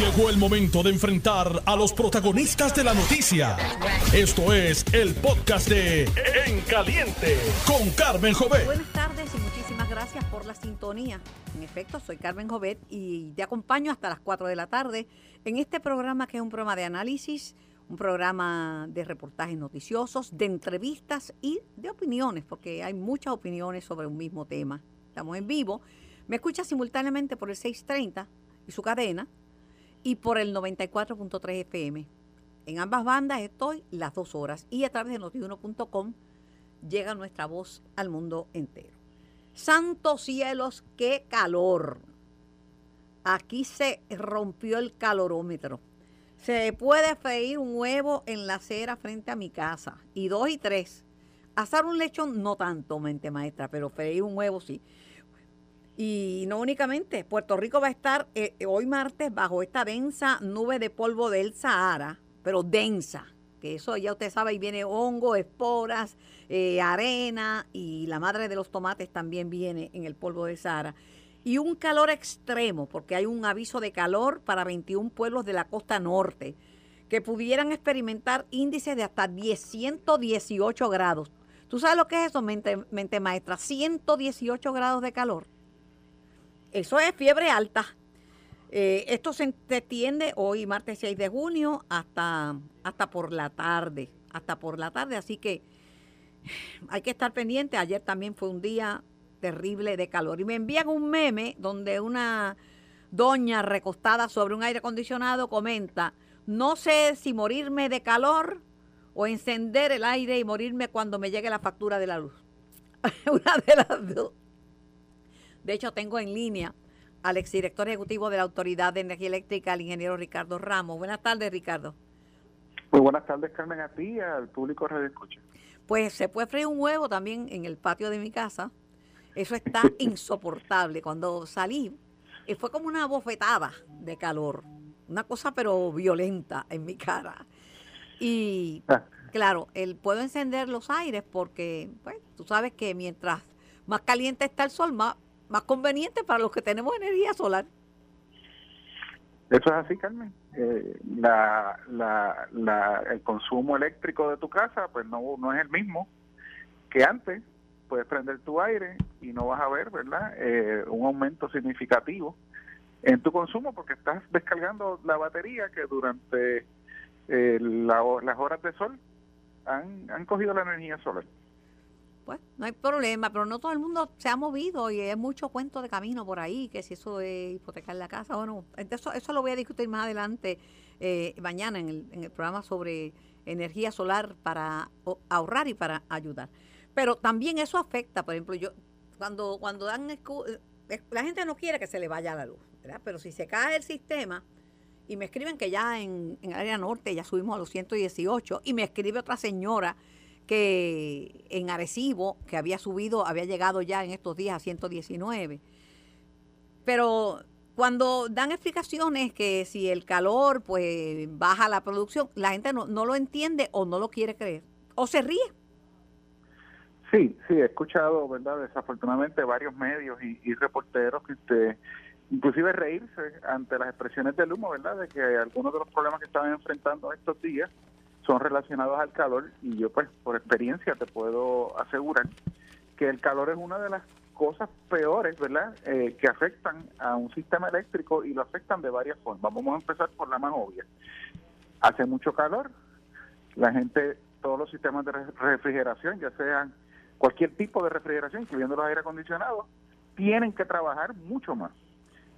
Llegó el momento de enfrentar a los protagonistas de la noticia. Esto es el podcast de En Caliente con Carmen Jovet. Buenas tardes y muchísimas gracias por la sintonía. En efecto, soy Carmen Jovet y te acompaño hasta las 4 de la tarde en este programa que es un programa de análisis, un programa de reportajes noticiosos, de entrevistas y de opiniones, porque hay muchas opiniones sobre un mismo tema. Estamos en vivo. Me escucha simultáneamente por el 630 y su cadena y por el 94.3 FM. En ambas bandas estoy las dos horas y a través de notiuno.com llega nuestra voz al mundo entero. Santos cielos, qué calor. Aquí se rompió el calorómetro. Se puede freír un huevo en la acera frente a mi casa. Y dos y tres. Asar un lechón no tanto, mente maestra, pero freír un huevo sí. Y no únicamente, Puerto Rico va a estar eh, hoy martes bajo esta densa nube de polvo del Sahara, pero densa, que eso ya usted sabe, ahí viene hongo, esporas, eh, arena y la madre de los tomates también viene en el polvo del Sahara. Y un calor extremo, porque hay un aviso de calor para 21 pueblos de la costa norte que pudieran experimentar índices de hasta 118 grados. ¿Tú sabes lo que es eso, mente, mente maestra? 118 grados de calor. Eso es fiebre alta. Eh, esto se extiende hoy, martes 6 de junio, hasta, hasta por la tarde. Hasta por la tarde. Así que hay que estar pendiente. Ayer también fue un día terrible de calor. Y me envían un meme donde una doña recostada sobre un aire acondicionado comenta, no sé si morirme de calor o encender el aire y morirme cuando me llegue la factura de la luz. una de las dos. De hecho, tengo en línea al exdirector ejecutivo de la Autoridad de Energía Eléctrica, el ingeniero Ricardo Ramos. Buenas tardes, Ricardo. Muy buenas tardes, Carmen, a ti y al público Radio Escucha. Pues se puede freír un huevo también en el patio de mi casa. Eso está insoportable. Cuando salí, eh, fue como una bofetada de calor. Una cosa pero violenta en mi cara. Y ah. claro, el, puedo encender los aires porque, pues, tú sabes que mientras más caliente está el sol, más más conveniente para los que tenemos energía solar. Eso es así, Carmen. Eh, la, la, el consumo eléctrico de tu casa pues no, no es el mismo que antes. Puedes prender tu aire y no vas a ver, ¿verdad? Eh, un aumento significativo en tu consumo porque estás descargando la batería que durante eh, las horas de sol han, han cogido la energía solar pues no hay problema, pero no todo el mundo se ha movido y hay mucho cuento de camino por ahí, que si eso es hipotecar la casa o no. Entonces, eso lo voy a discutir más adelante, eh, mañana, en el, en el programa sobre energía solar para ahorrar y para ayudar. Pero también eso afecta, por ejemplo, yo cuando cuando dan eh, la gente no quiere que se le vaya la luz. Pero si se cae el sistema y me escriben que ya en, en área norte ya subimos a los 118 y me escribe otra señora que en Arecibo, que había subido, había llegado ya en estos días a 119. Pero cuando dan explicaciones que si el calor pues baja la producción, la gente no, no lo entiende o no lo quiere creer o se ríe. Sí, sí, he escuchado, ¿verdad? Desafortunadamente varios medios y, y reporteros que usted inclusive reírse ante las expresiones del humo, ¿verdad? De que algunos de los problemas que estaban enfrentando estos días son relacionados al calor y yo pues por experiencia te puedo asegurar que el calor es una de las cosas peores, ¿verdad?, eh, que afectan a un sistema eléctrico y lo afectan de varias formas. Vamos a empezar por la más obvia. Hace mucho calor, la gente, todos los sistemas de refrigeración, ya sean cualquier tipo de refrigeración, incluyendo los aire acondicionados, tienen que trabajar mucho más.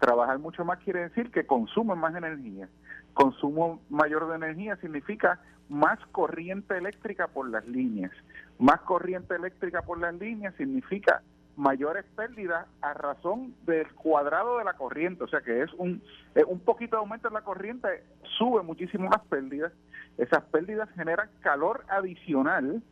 Trabajar mucho más quiere decir que consumen más energía. Consumo mayor de energía significa más corriente eléctrica por las líneas. Más corriente eléctrica por las líneas significa mayores pérdidas a razón del cuadrado de la corriente, o sea que es un, un poquito de aumento en la corriente, sube muchísimo las pérdidas, esas pérdidas generan calor adicional,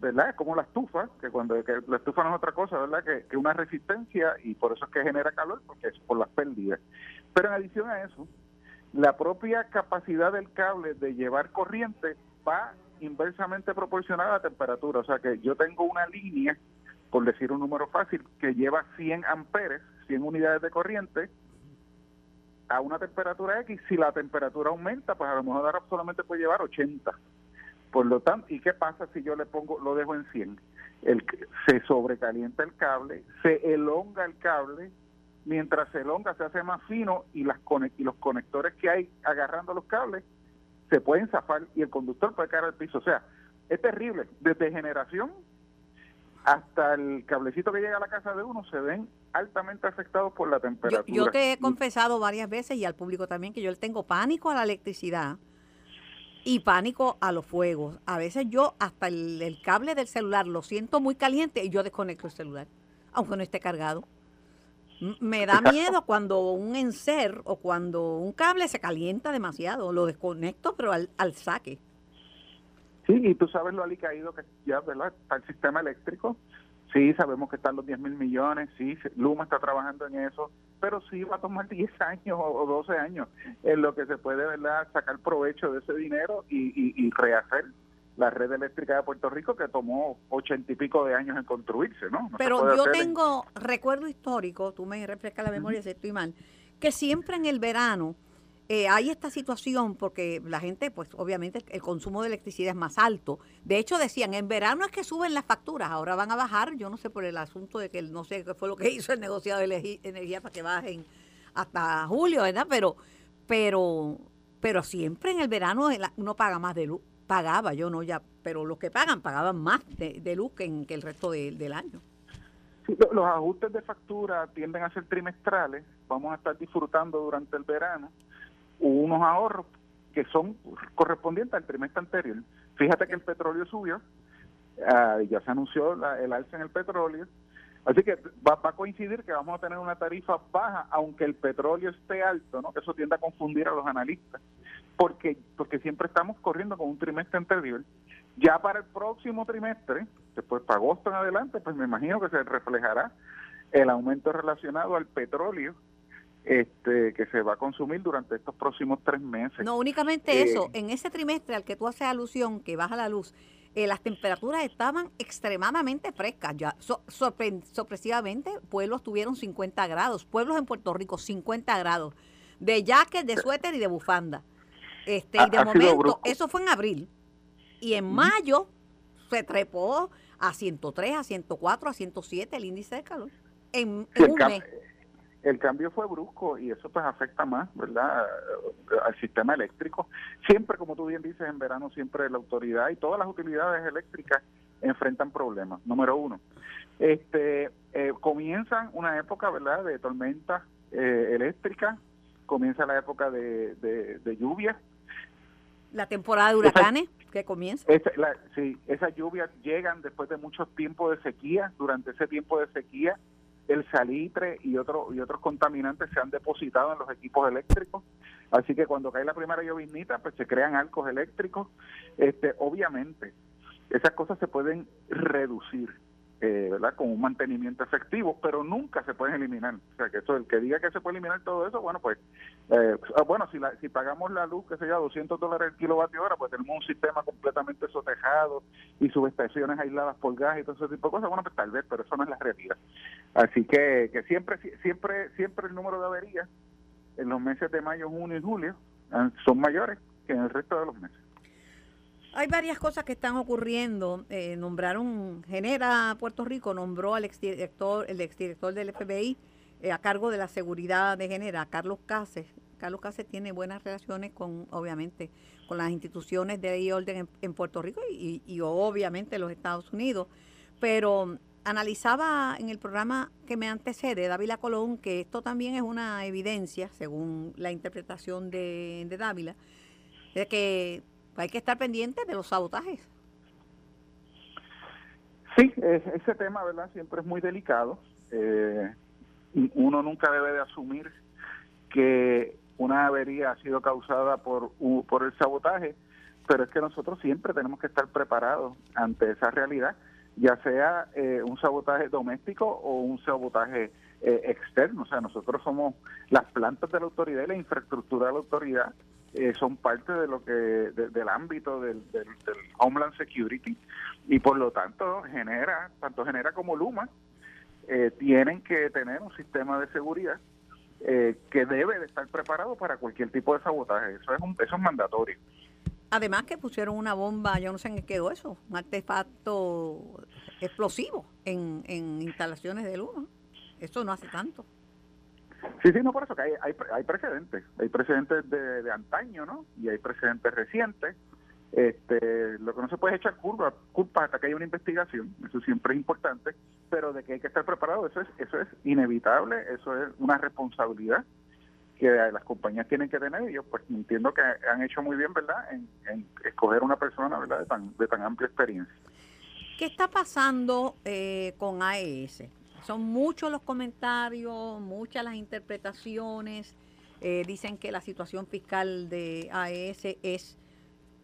¿verdad? Como la estufa, que cuando la estufa no es otra cosa, ¿verdad? Que, que una resistencia y por eso es que genera calor, porque es por las pérdidas. Pero en adición a eso, la propia capacidad del cable de llevar corriente va inversamente proporcionada a la temperatura. O sea que yo tengo una línea, por decir un número fácil, que lleva 100 amperes, 100 unidades de corriente. a una temperatura X, si la temperatura aumenta, pues a lo mejor ahora solamente puede llevar 80. Por lo tanto, ¿y qué pasa si yo le pongo, lo dejo en 100? El, se sobrecalienta el cable, se elonga el cable, mientras se elonga se hace más fino y, las y los conectores que hay agarrando los cables se pueden zafar y el conductor puede caer al piso. O sea, es terrible. Desde generación hasta el cablecito que llega a la casa de uno se ven altamente afectados por la temperatura. Yo, te he confesado varias veces y al público también que yo tengo pánico a la electricidad y pánico a los fuegos. A veces yo hasta el, cable del celular lo siento muy caliente y yo desconecto el celular, aunque no esté cargado. Me da miedo cuando un enser o cuando un cable se calienta demasiado. Lo desconecto, pero al, al saque. Sí, y tú sabes lo alicaído que ya, ¿verdad? Está el sistema eléctrico. Sí, sabemos que están los 10 mil millones, sí, Luma está trabajando en eso, pero sí va a tomar 10 años o 12 años en lo que se puede, ¿verdad?, sacar provecho de ese dinero y, y, rehacer la red eléctrica de Puerto Rico que tomó ochenta y pico de años en construirse, ¿no? Pero yo tengo recuerdo histórico, tú me refrescas la memoria si estoy mal, que siempre en el verano eh, hay esta situación porque la gente, pues obviamente el consumo de electricidad es más alto. De hecho, decían, en verano es que suben las facturas, ahora van a bajar, yo no sé por el asunto de que no sé qué fue lo que hizo el negociado de energía para que bajen hasta julio, ¿verdad? Pero, pero, pero siempre en el verano uno paga más de luz, pagaba, yo no ya, pero los que pagan pagaban más de, luz que, en, que el resto del año. los ajustes de factura tienden a ser trimestrales, vamos a estar disfrutando durante el verano unos ahorros que son correspondientes al trimestre anterior. Fíjate que el petróleo subió, ah, ya se anunció el alza en el petróleo, así que va, a coincidir que vamos a tener una tarifa baja, aunque el petróleo esté alto, ¿no? Eso tiende a confundir a los analistas, porque porque siempre estamos corriendo con un trimestre anterior. Ya para el próximo trimestre, después para agosto en adelante, pues me imagino que se reflejará el aumento relacionado al petróleo este, que se va a consumir durante estos próximos tres meses. No, únicamente eh, eso, en ese trimestre al que tú haces alusión, que baja la luz, eh, las temperaturas estaban extremadamente frescas. Ya sorpresivamente, pueblos tuvieron 50 grados, pueblos en Puerto Rico 50 grados, de jacket, de suéter y de bufanda. Este, y de momento, eso fue en abril. Y en mayo se trepó a 103, a 104, a 107 el índice de calor. En, un mes el cambio fue brusco y eso pues afecta más, ¿verdad?, al sistema eléctrico. Siempre, como tú bien dices, en verano siempre la autoridad y todas las utilidades eléctricas enfrentan problemas. Número uno, este, eh, comienzan una época, ¿verdad?, de tormenta eh, eléctrica, comienza la época de, de, lluvia. La temporada de huracanes que comienza. sí, esas lluvias llegan después de mucho tiempo de sequía. Durante ese tiempo de sequía el salitre y, otro, y otros contaminantes se han depositado en los equipos eléctricos. Así que cuando cae la primera lloviznita, pues se crean arcos eléctricos. Este, obviamente, esas cosas se pueden reducir, eh, ¿verdad? Con un mantenimiento efectivo, pero nunca se pueden eliminar. O sea, que eso, el que diga que se puede eliminar todo eso, bueno, pues, eh, ah, bueno, si, la, si pagamos la luz, que sea 200 dólares el kilovatio hora, pues tenemos un sistema completamente sotejado y subestaciones aisladas por gas y todo ese tipo de cosas, bueno, pues tal vez, pero eso no es la realidad. Así que, que siempre, siempre, siempre el número de averías en los meses de mayo, junio y julio ah, son mayores que en el resto de los meses. Hay varias cosas que están ocurriendo. Eh, nombraron, Genera Puerto Rico nombró al exdirector, el exdirector del FBI eh, a cargo de la seguridad de Genera, Carlos Cáceres. Carlos Cáceres tiene buenas relaciones con, obviamente, con las instituciones de ley orden en, Puerto Rico y, y, obviamente los Estados Unidos. Pero analizaba en el programa que me antecede, Dávila Colón, que esto también es una evidencia, según la interpretación de, de Dávila, de que hay que estar pendiente de los sabotajes. Sí, ese tema, ¿verdad? Siempre es muy delicado. Eh, uno nunca debe de asumir que una avería ha sido causada por, por el sabotaje, pero es que nosotros siempre tenemos que estar preparados ante esa realidad, ya sea eh, un sabotaje doméstico o un sabotaje eh, externo. O sea, nosotros somos las plantas de la autoridad y la infraestructura de la autoridad eh, son parte de lo que del ámbito del, del, Homeland Security y por lo tanto genera tanto genera como Luma eh, tienen que tener un sistema de seguridad eh, que debe de estar preparado para cualquier tipo de sabotaje. Eso es, un, eso es mandatorio. Además que pusieron una bomba, yo no sé en qué quedó eso, un artefacto explosivo en, en instalaciones de Luma. Eso no hace tanto. Sí, sí, no, por eso que hay, hay, hay precedentes. Hay precedentes de, de antaño, ¿no? Y hay precedentes recientes. Este, lo que no se puede echar culpa, culpa hasta que haya una investigación, eso siempre es importante, pero de que hay que estar preparado, eso es, eso es inevitable, eso es una responsabilidad que las compañías tienen que tener y yo pues entiendo que han hecho muy bien, ¿verdad?, en, escoger una persona, ¿verdad?, de tan, de tan amplia experiencia. ¿Qué está pasando eh, con AES? Son muchos los comentarios, muchas las interpretaciones. Eh, dicen que la situación fiscal de AES es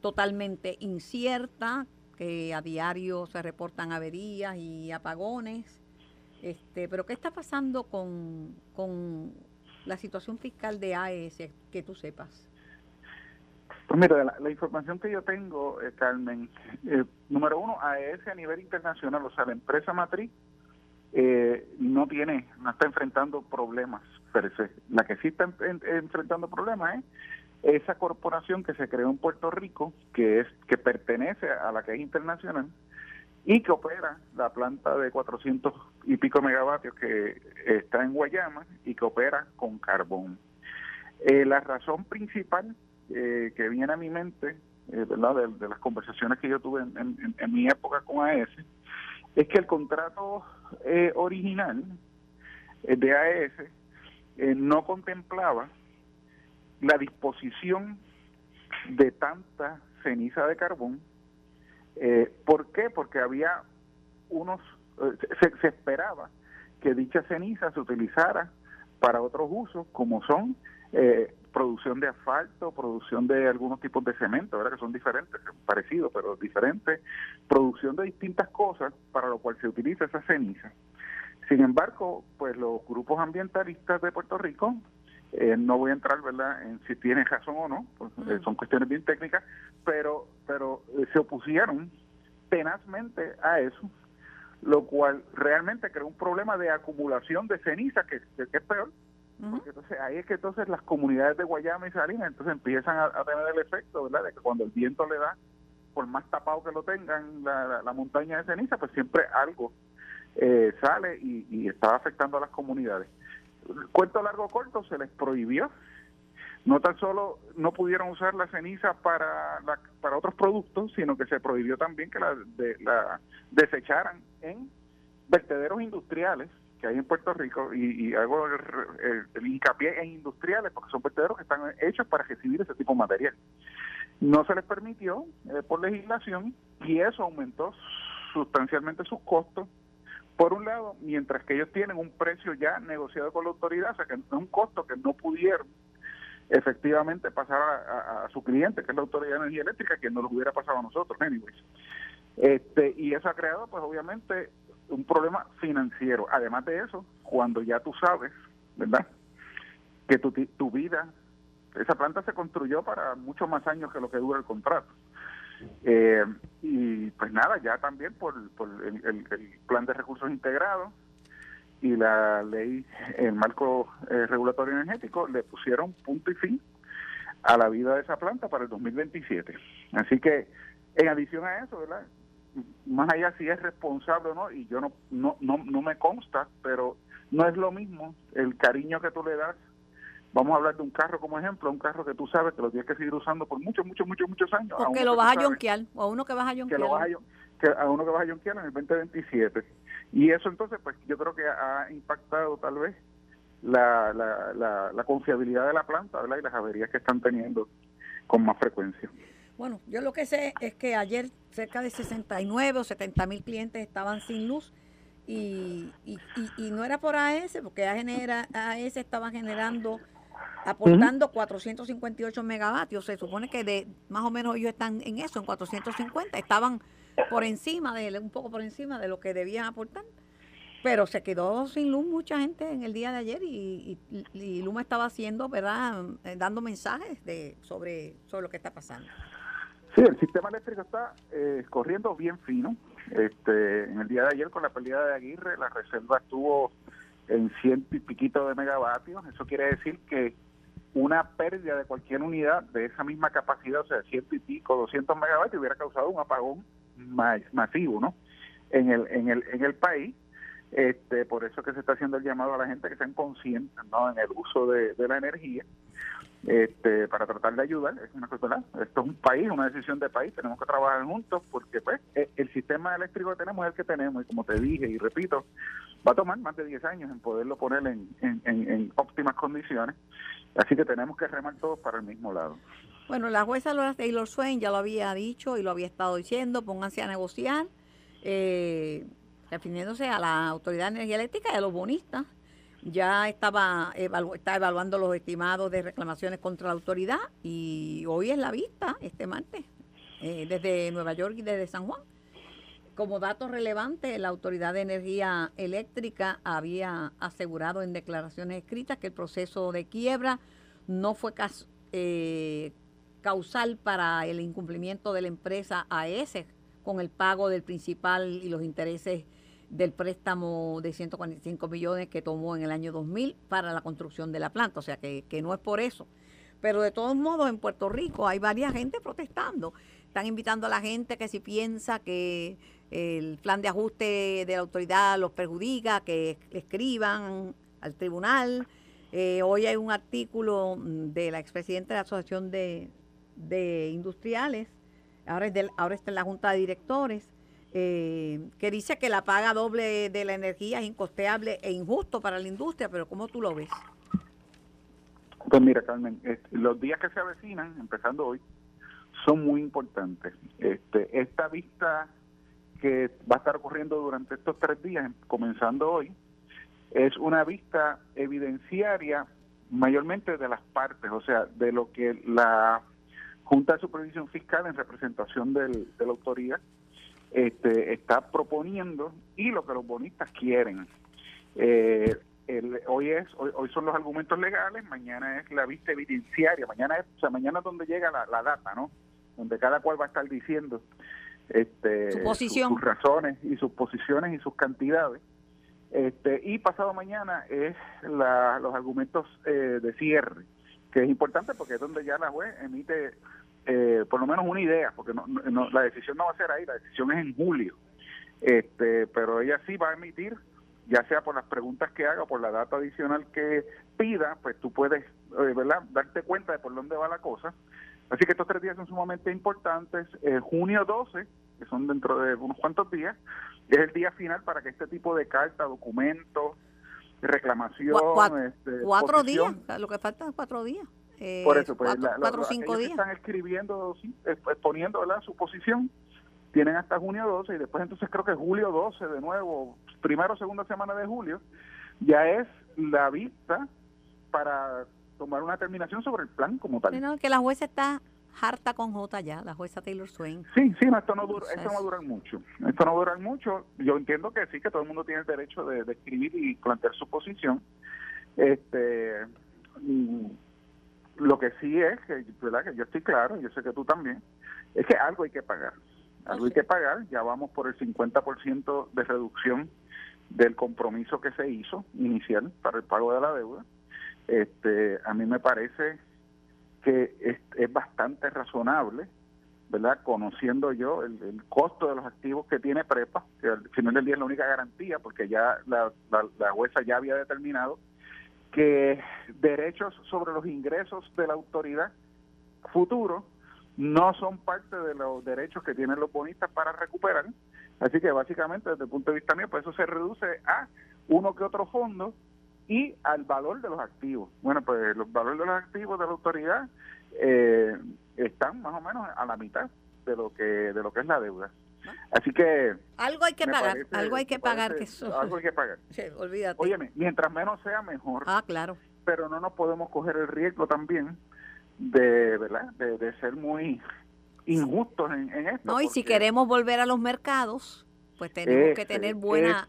totalmente incierta, que a diario se reportan averías y apagones. Este, pero ¿qué está pasando con, con la situación fiscal de AES, que tú sepas? Pues mira, la, información que yo tengo, eh, Carmen, eh, número uno, AES a nivel internacional, o sea, la empresa matriz, eh, no tiene, no está enfrentando problemas. La que sí está enfrentando problemas es esa corporación que se creó en Puerto Rico, que es que pertenece a la que es internacional y que opera la planta de 400 y pico megavatios que está en Guayama y que opera con carbón. Eh, la razón principal eh, que viene a mi mente, eh, ¿verdad? De, las conversaciones que yo tuve en, mi época con AES, es que el contrato original de AES no contemplaba la disposición de tanta ceniza de carbón. Eh, ¿Por qué? Porque había unos, eh, se, esperaba que dicha ceniza se utilizara para otros usos, como son eh, producción de asfalto, producción de algunos tipos de cemento, ¿verdad? que son diferentes, parecidos, pero diferentes, producción de distintas cosas para lo cual se utiliza esa ceniza. Sin embargo, pues los grupos ambientalistas de Puerto Rico eh, no voy a entrar verdad en si tiene razón o no pues, eh, son cuestiones bien técnicas pero pero eh, se opusieron tenazmente a eso lo cual realmente creó un problema de acumulación de ceniza que, es peor porque entonces ahí es que entonces las comunidades de Guayama y Salinas entonces empiezan a, tener el efecto verdad de que cuando el viento le da por más tapado que lo tengan la, la, montaña de ceniza pues siempre algo sale y, y está afectando a las comunidades. Cuento largo corto, se les prohibió. No tan solo no pudieron usar la ceniza para, para otros productos, sino que se prohibió también que la, de, la desecharan en vertederos industriales que hay en Puerto Rico y, hago el, hincapié en industriales porque son vertederos que están hechos para recibir ese tipo de material. No se les permitió eh, por legislación y eso aumentó sustancialmente sus costos por un lado, mientras que ellos tienen un precio ya negociado con la autoridad, o sea que es un costo que no pudieron efectivamente pasar a, su cliente, que es la Autoridad de Energía Eléctrica, que no los hubiera pasado a nosotros, anyways. Este, y eso ha creado, pues obviamente, un problema financiero. Además de eso, cuando ya tú sabes, ¿verdad?, que tu, tu vida, esa planta se construyó para muchos más años que lo que dura el contrato. Eh, y pues nada, ya también por, el, plan de recursos integrados y la ley, el marco eh, regulatorio energético, le pusieron punto y fin a la vida de esa planta para el 2027. Así que, en adición a eso, ¿verdad? Más allá si es responsable o no, y yo no, no, no, no me consta, pero no es lo mismo el cariño que tú le das Vamos a hablar de un carro como ejemplo, un carro que tú sabes que lo tienes que seguir usando por muchos, muchos, muchos, muchos años. Porque lo vas a yonquear, o a uno que vas a yonquear. Que, a, uno que vas a yonquear en el 2027. Y eso entonces, pues yo creo que ha impactado tal vez la, la, la, confiabilidad de la planta ¿verdad? y las averías que están teniendo con más frecuencia. Bueno, yo lo que sé es que ayer cerca de 69 o 70 mil clientes estaban sin luz y, y, y, no era por AES, porque AES estaba generando aportando 458 megavatios. Se supone que de más o menos ellos están en eso, en 450. Estaban por encima de un poco por encima de lo que debían aportar. Pero se quedó sin luz mucha gente en el día de ayer y, y, Luma estaba haciendo, ¿verdad? Eh, dando mensajes de sobre, sobre lo que está pasando. Sí, el sistema eléctrico está eh, corriendo bien fino. Este, en el día de ayer con la pérdida de Aguirre, la reserva estuvo en ciento y piquito de megavatios. Eso quiere decir que una pérdida de cualquier unidad de esa misma capacidad, o sea, ciento y pico, 200 megavatios, hubiera causado un apagón masivo, ¿no? En el, en el, en el país. Este, por eso que se está haciendo el llamado a la gente que sean conscientes ¿no? en el uso de, de la energía este, para tratar de ayudar. Es una cosa, esto es un país, una decisión de país, tenemos que trabajar juntos porque pues e, el sistema eléctrico que tenemos es el que tenemos y como te dije y repito, va a tomar más de 10 años en poderlo poner en, óptimas condiciones, así que tenemos que remar todos para el mismo lado. Bueno, la jueza Laura Taylor Swain ya lo había dicho y lo había estado diciendo, pónganse a negociar, eh, refiriéndose a la Autoridad de Energía Eléctrica y a los bonistas ya estaba está evaluando los estimados de reclamaciones contra la autoridad y hoy es la vista, este martes, eh, desde Nueva York y desde San Juan. Como dato relevante, la Autoridad de Energía Eléctrica había asegurado en declaraciones escritas que el proceso de quiebra no fue eh, causal para el incumplimiento de la empresa AES con el pago del principal y los intereses del préstamo de 145 millones que tomó en el año 2000 para la construcción de la planta, o sea que, no es por eso. Pero de todos modos en Puerto Rico hay varias gente protestando. Están invitando a la gente que si piensa que el plan de ajuste de la autoridad los perjudica, que escriban al tribunal. Eh, hoy hay un artículo de la expresidenta de la Asociación de, Industriales, ahora, es del, ahora está en la Junta de Directores, eh, que dice que la paga doble de la energía es incosteable e injusto para la industria, pero ¿cómo tú lo ves? Pues mira, Carmen, los días que se avecinan, empezando hoy, son muy importantes. Este, esta vista que va a estar ocurriendo durante estos tres días, comenzando hoy, es una vista evidenciaria mayormente de las partes, o sea, de lo que la Junta de Supervisión Fiscal en representación del, de la autoridad este, está proponiendo y lo que los bonistas quieren. Eh, hoy es hoy, son los argumentos legales, mañana es la vista evidenciaria, mañana es, o sea, mañana es donde llega la, data, ¿no? Donde cada cual va a estar diciendo este, sus razones y sus posiciones y sus cantidades. Este, y pasado mañana es los argumentos eh, de cierre, que es importante porque es donde ya la juez emite eh, por lo menos una idea, porque no, la decisión no va a ser ahí, la decisión es en julio. Este, pero ella sí va a emitir, ya sea por las preguntas que haga, por la data adicional que pida, pues tú puedes, eh, ¿verdad?, darte cuenta de por dónde va la cosa. Así que estos tres días son sumamente importantes. Eh, junio 12, que son dentro de unos cuantos días, es el día final para que este tipo de carta, documentos, reclamación... Este, cuatro días, lo que falta es cuatro días. Eh, Por eso, pues, cuatro, o cinco días. están escribiendo, exponiendo su posición, tienen hasta junio 12 y después entonces creo que julio 12 de nuevo, primera o segunda semana de julio, ya es la vista para tomar una determinación sobre el plan como tal. que la jueza está harta con J ya, la jueza Taylor Swain. Sí, sí, esto no, dura, esto no va a durar mucho. Esto no va a durar mucho. Yo entiendo que sí, que todo el mundo tiene el derecho de, de escribir y plantear su posición. Este lo que sí es, que, ¿verdad? que yo estoy claro, yo sé que tú también, es que algo hay que pagar. Algo hay que pagar, ya vamos por el 50% de reducción del compromiso que se hizo inicial para el pago de la deuda. Este, a mí me parece que es, bastante razonable, ¿verdad? Conociendo yo el, costo de los activos que tiene PREPA, que al final del día es la única garantía, porque ya la, la, la jueza ya había determinado que derechos sobre los ingresos de la autoridad futuro no son parte de los derechos que tienen los bonistas para recuperar. Así que básicamente desde el punto de vista mío, pues eso se reduce a uno que otro fondo y al valor de los activos. Bueno, pues los valores de los activos de la autoridad eh, están más o menos a la mitad de lo que de lo que es la deuda. Así que... Algo hay que pagar, algo hay que pagar. que eso... Algo hay que pagar. Sí, olvídate. Óyeme, mientras menos sea mejor. Ah, claro. Pero no nos podemos coger el riesgo también de, ¿verdad? De, ser muy injustos en, esto. No, y si queremos volver a los mercados, pues tenemos que tener buena...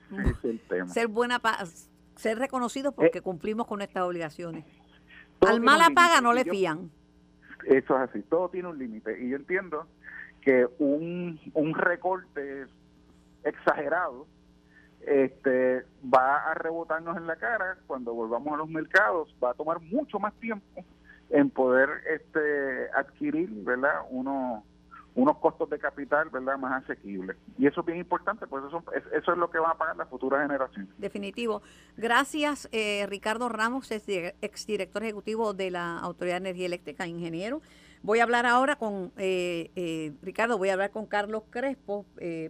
ser buena ser reconocidos porque eh, cumplimos con estas obligaciones. Al mala paga no le fían. Eso es así, todo tiene un límite. Y yo entiendo que un, un recorte exagerado este va a rebotarnos en la cara cuando volvamos a los mercados, va a tomar mucho más tiempo en poder este adquirir, ¿verdad? Uno unos costos de capital verdad más asequibles. Y eso es bien importante pues eso, eso es lo que van a pagar las futuras generaciones. Definitivo. Gracias eh, Ricardo Ramos exdirector ejecutivo de la Autoridad de Energía Eléctrica ingeniero voy a hablar ahora con eh, eh, Ricardo voy a hablar con Carlos Crespo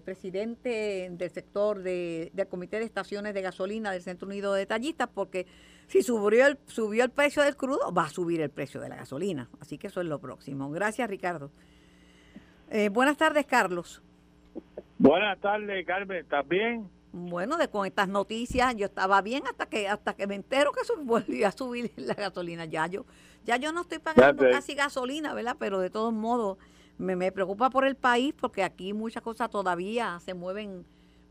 presidente del sector de, del comité de estaciones de gasolina del Centro Unido de Detallistas porque si subió el, subió el precio del crudo va a subir el precio de la gasolina así que eso es lo próximo gracias Ricardo eh, buenas tardes, Carlos. Buenas tardes, Carmen. ¿Estás bien? Bueno, de con estas noticias yo estaba bien hasta que hasta que me entero que volvió a subir la gasolina. Ya yo ya yo no estoy pagando casi gasolina, ¿verdad? Pero de todos modos me, me, preocupa por el país porque aquí muchas cosas todavía se mueven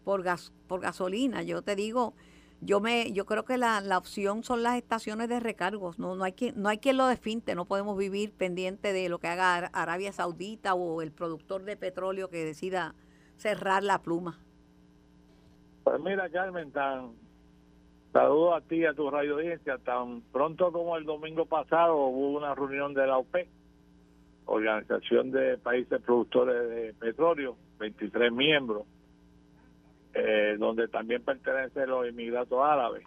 por gas por gasolina. Yo te digo, yo me yo creo que la, la opción son las estaciones de recargos no no hay quien no hay quien lo definte no podemos vivir pendiente de lo que haga Arabia Saudita o el productor de petróleo que decida cerrar la pluma pues mira Carmen tan saludo a ti y a tu radio audiencia tan pronto como el domingo pasado hubo una reunión de la OPEC Organización de Países Productores de Petróleo 23 miembros eh, donde también pertenecen los inmigrantes árabes.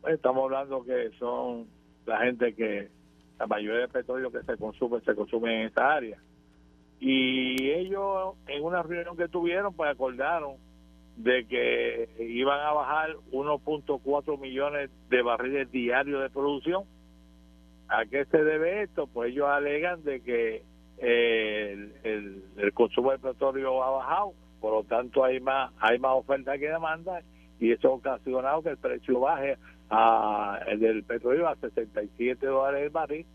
Pues estamos hablando que son la gente que la mayoría del petróleo que se consume se consume en esta área. Y ellos en una reunión que tuvieron pues acordaron de que iban a bajar 1.4 millones de barriles diarios de producción. ¿A qué se debe esto? Pues ellos alegan de que eh, el, el consumo de petróleo ha bajado por lo tanto hay más hay más oferta que demanda y eso ha ocasionado que el precio baje a, el del petróleo a 67 dólares el barril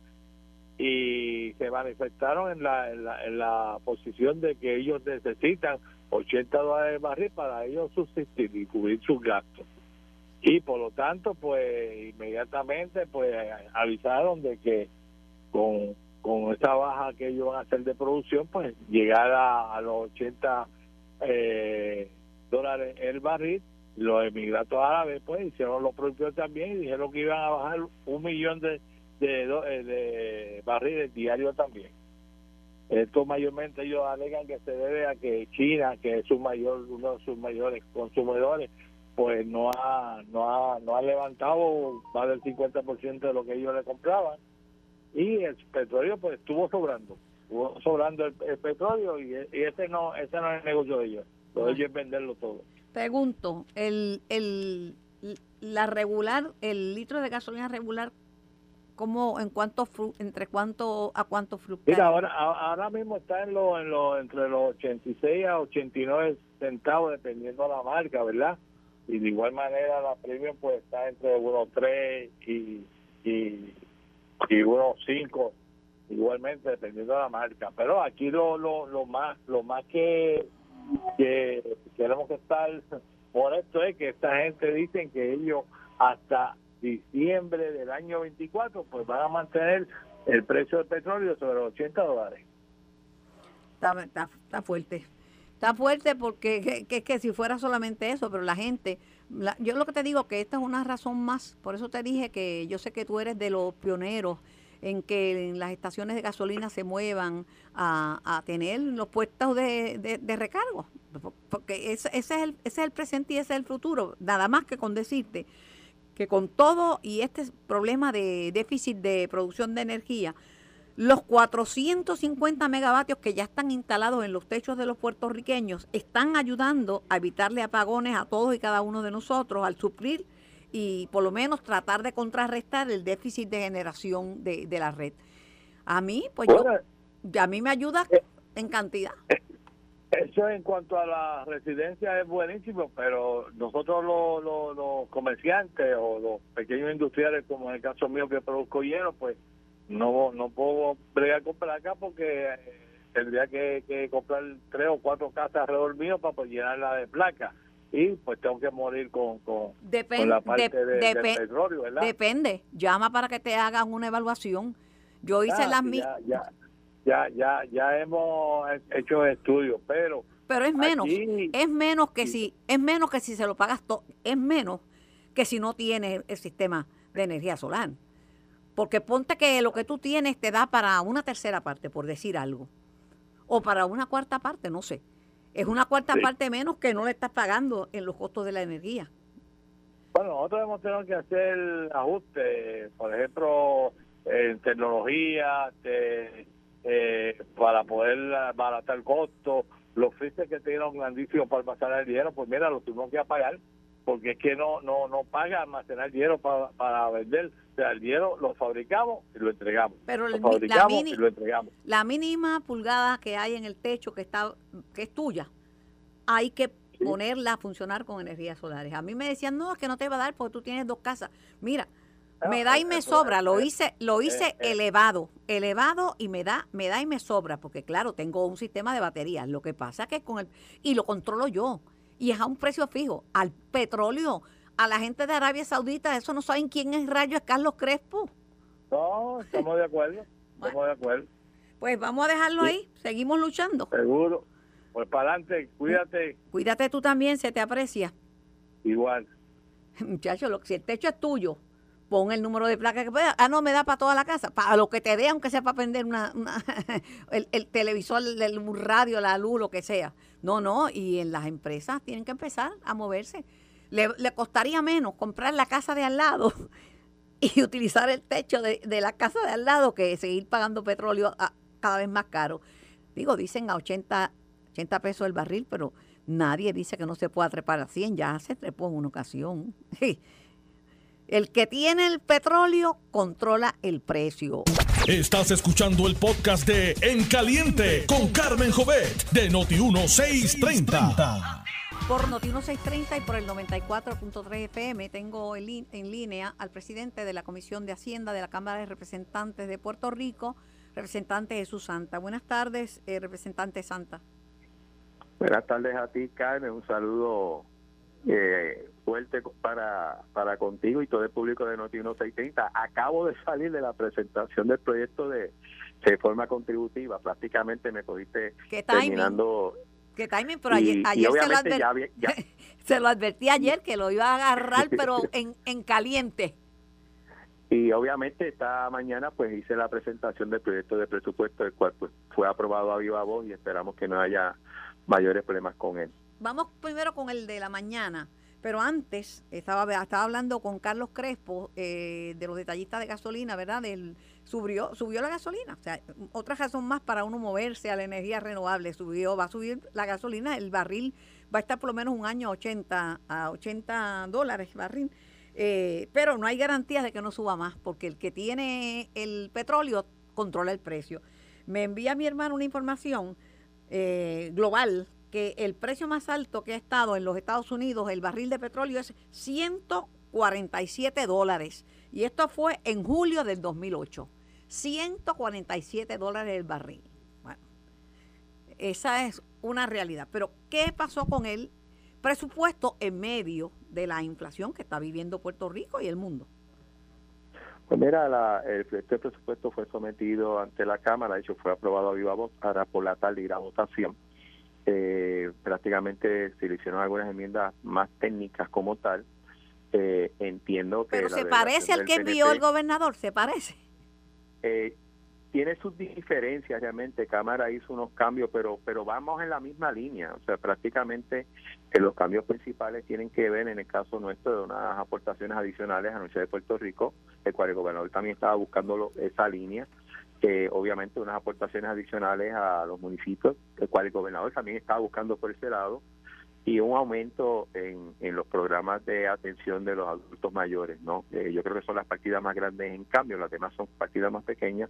y se manifestaron en la, en la, posición de que ellos necesitan 80 dólares el barril para ellos subsistir y cubrir sus gastos y por lo tanto pues inmediatamente pues avisaron de que con con esa baja que ellos van a hacer de producción pues llegar a, los 80 eh, dólares el barril. Los emigratos árabes pues hicieron lo propio también y dijeron que iban a bajar un millón de, de, de barriles diarios también. Esto mayormente ellos alegan que se debe a que China, que es su mayor, uno de sus mayores consumidores, pues no ha, no ha, no ha levantado más del 50% de lo que ellos le compraban y el petróleo pues estuvo sobrando sobrando el, petróleo y, ese no ese no es el negocio de ellos. Lo de ellos es venderlo todo. Pregunto, el, el, la regular, el litro de gasolina regular, ¿cómo, en cuánto, entre cuánto a cuánto fluctúa? Mira, ahora, ahora mismo está en lo, en lo, entre los 86 a 89 centavos, dependiendo de la marca, ¿verdad? Y de igual manera la premium pues está entre unos 3 y, y, y unos 5 igualmente dependiendo de la marca pero aquí lo, lo, lo más lo más que, que queremos que estar por esto es que esta gente dicen que ellos hasta diciembre del año 24 pues van a mantener el precio del petróleo sobre los 80 dólares está, fuerte está fuerte porque que, que, si fuera solamente eso pero la gente yo lo que te digo que esta es una razón más por eso te dije que yo sé que tú eres de los pioneros en que las estaciones de gasolina se muevan a, tener los puestos de, recargo. Porque ese, es el, ese es el presente y ese es el futuro. Nada más que con decirte que con todo y este problema de déficit de producción de energía, los 450 megavatios que ya están instalados en los techos de los puertorriqueños están ayudando a evitarle apagones a todos y cada uno de nosotros al suplir y por lo menos tratar de contrarrestar el déficit de generación de, de la red. A mí, pues yo, a mí me ayuda eh, en cantidad. Eso en cuanto a la residencia es buenísimo, pero nosotros los, los, comerciantes o los pequeños industriales, como en el caso mío que produzco hielo, pues no no puedo bregar comprar acá porque eh, tendría que, que, comprar tres o cuatro casas alrededor mío para poder llenarla de placas y pues tengo que morir con, con, la parte de, del petróleo, ¿verdad? Depende, llama para que te hagan una evaluación. Yo hice las ya, ya, ya, ya, ya hemos hecho estudios, pero Pero es menos, es menos que si, es menos que si se lo pagas todo, es menos que si no tienes el sistema de energía solar. Porque ponte que lo que tú tienes te da para una tercera parte, por decir algo. O para una cuarta parte, no sé. Es una cuarta parte menos que no le estás pagando en los costos de la energía. Bueno, nosotros hemos tenido que hacer ajustes, por ejemplo, en tecnología, eh, para poder abaratar el costo. Los freezers que tenían grandísimos para almacenar el dinero, pues mira, los tuvimos que apagar porque es que no no no paga almacenar dinero para, para vender. O sea, el dinero lo fabricamos y lo entregamos. Pero lo fabricamos y lo entregamos. La mínima pulgada que hay en el techo que está que es tuya, hay que ponerla a funcionar con energías solares. A mí me decían, no, es que no te va a dar porque tú tienes dos casas. Mira, me da y me sobra. Lo hice, lo hice eh, eh. elevado, elevado y me da, me da y me sobra, porque claro, tengo un sistema de baterías. Lo que pasa que con el, y lo controlo yo, y es a un precio fijo. Al petróleo, a la gente de Arabia Saudita, eso no saben quién es rayo, es Carlos Crespo. No, estamos de acuerdo, estamos de acuerdo. Pues vamos a dejarlo ahí, seguimos luchando. Seguro. Pues para adelante, cuídate. Cuídate tú también, se te aprecia. Igual. Muchachos, si el techo es tuyo, pon el número de placa que pueda. Ah, no, me da para toda la casa. Para lo que te dé, aunque sea para prender una, el, televisor, el, radio, la luz, lo que sea. No, no, y en las empresas tienen que empezar a moverse. Le, costaría menos comprar la casa de al lado y utilizar el techo de, la casa de al lado que seguir pagando petróleo cada vez más caro. Digo, dicen a 80 80 pesos el barril, pero nadie dice que no se pueda trepar a 100, ya se trepó en una ocasión. El que tiene el petróleo controla el precio. Estás escuchando el podcast de En Caliente con Carmen Jovet de Noti1630. Por Noti1630 y por el 94.3 FM tengo en, línea al presidente de la Comisión de Hacienda de la Cámara de Representantes de Puerto Rico, representante Jesús Santa. Buenas tardes, eh, representante Santa. Buenas tardes a ti, Carmen. Un saludo eh, fuerte para, para contigo y todo el público de Noti 630. Acabo de salir de la presentación del proyecto de reforma contributiva. Prácticamente me cogiste terminando. ¿Qué timing? Pero ayer, ayer se, lo advertí, se lo advertí ayer que lo iba a agarrar, pero en, en caliente. Y obviamente esta mañana pues hice la presentación del proyecto de presupuesto, el cual pues fue aprobado a viva voz y esperamos que no haya mayores problemas con él. Vamos primero con el de la mañana. Pero antes estaba, estaba hablando con Carlos Crespo eh, de los detallistas de gasolina, ¿verdad? Del, subió, subió la gasolina. O sea, otra razón más para uno moverse a la energía renovable. Subió, va a subir la gasolina, el barril va a estar por lo menos un año a 80, a 80 dólares barril. Eh, pero no hay garantías de que no suba más, porque el que tiene el petróleo controla el precio. Me envía mi hermano una información eh, global que el precio más alto que ha estado en los Estados Unidos, el barril de petróleo, es 147 dólares. Y esto fue en julio del 2008. 147 dólares el barril. Bueno, esa es una realidad. Pero, ¿qué pasó con el presupuesto en medio de la inflación que está viviendo Puerto Rico y el mundo? Pues mira, el proyecto de presupuesto fue sometido ante la Cámara, de hecho fue aprobado a viva voz para por la tarde ir a votación. Eh, prácticamente se le hicieron algunas enmiendas más técnicas como tal. Eh, entiendo que... Pero se parece al que envió el gobernador, se parece. Eh, tiene sus diferencias realmente. Cámara hizo unos cambios, pero pero vamos en la misma línea. O sea, prácticamente que los cambios principales tienen que ver, en el caso nuestro, de unas aportaciones adicionales a la Universidad de Puerto Rico, el cual el gobernador también estaba buscando esa línea. Que obviamente unas aportaciones adicionales a los municipios, el cual el gobernador también estaba buscando por ese lado y un aumento en, en los programas de atención de los adultos mayores, ¿no? Eh, yo creo que son las partidas más grandes en cambio, las demás son partidas más pequeñas,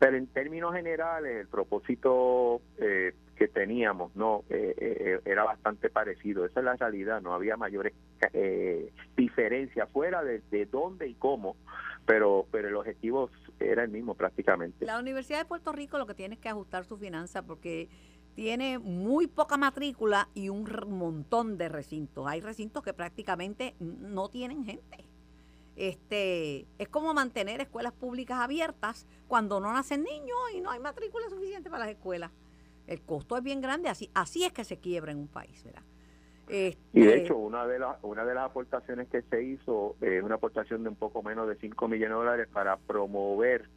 pero en términos generales el propósito eh, que teníamos, ¿no? Eh, era bastante parecido, esa es la realidad, no había mayores diferencias fuera de, de dónde y cómo, pero pero el objetivo era el mismo prácticamente. La Universidad de Puerto Rico lo que tiene es que ajustar su finanza porque tiene muy poca matrícula y un montón de recintos. Hay recintos que prácticamente no tienen gente. Este, es como mantener escuelas públicas abiertas cuando no nacen niños y no hay matrícula suficiente para las escuelas. El costo es bien grande, así, así es que se quiebra en un país, ¿verdad? Y de Este, hecho, una de, las una de las aportaciones que se hizo es una aportación de un poco menos de 5 millones de dólares para promover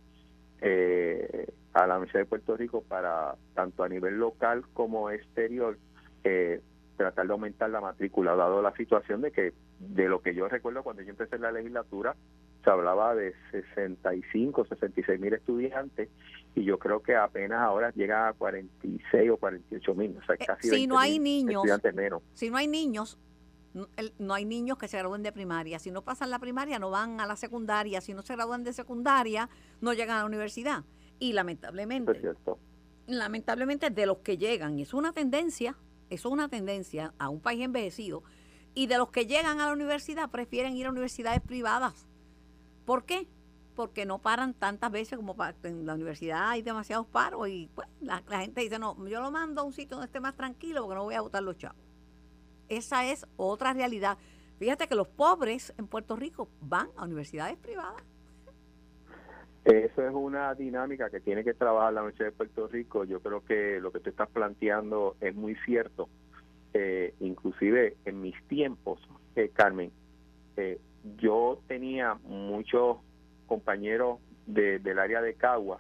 eh, a la Universidad de Puerto Rico para, tanto a nivel local como exterior, eh, tratar de aumentar la matrícula, dado la situación de que, de lo que yo recuerdo cuando yo empecé en la legislatura, se hablaba de 65, 66 mil estudiantes y yo creo que apenas ahora llega a 46 o 48 mil, o sea, Eh, casi si no 20.000 hay niños, estudiantes menos. si no hay niños, no, hay niños que se gradúen de primaria. Si no pasan la primaria, no van a la secundaria. Si no se gradúan de secundaria, no llegan a la universidad. Y lamentablemente, es cierto. lamentablemente de los que llegan, y es una tendencia, es una tendencia a un país envejecido, y de los que llegan a la universidad prefieren ir a universidades privadas. ¿Por qué? Porque no paran tantas veces como pa- en la universidad hay demasiados paros y pues la, gente dice, no, yo lo mando a un sitio donde esté más tranquilo porque no voy a botar los chavos. Esa es otra realidad. Fíjate que los pobres en Puerto Rico van a universidades privadas. Eso es una dinámica que tiene que trabajar la Universidad de Puerto Rico. Yo creo que lo que tú estás planteando es muy cierto. Eh, inclusive en mis tiempos, eh, Carmen, eh, yo tenía muchos compañeros de- del área de Cagua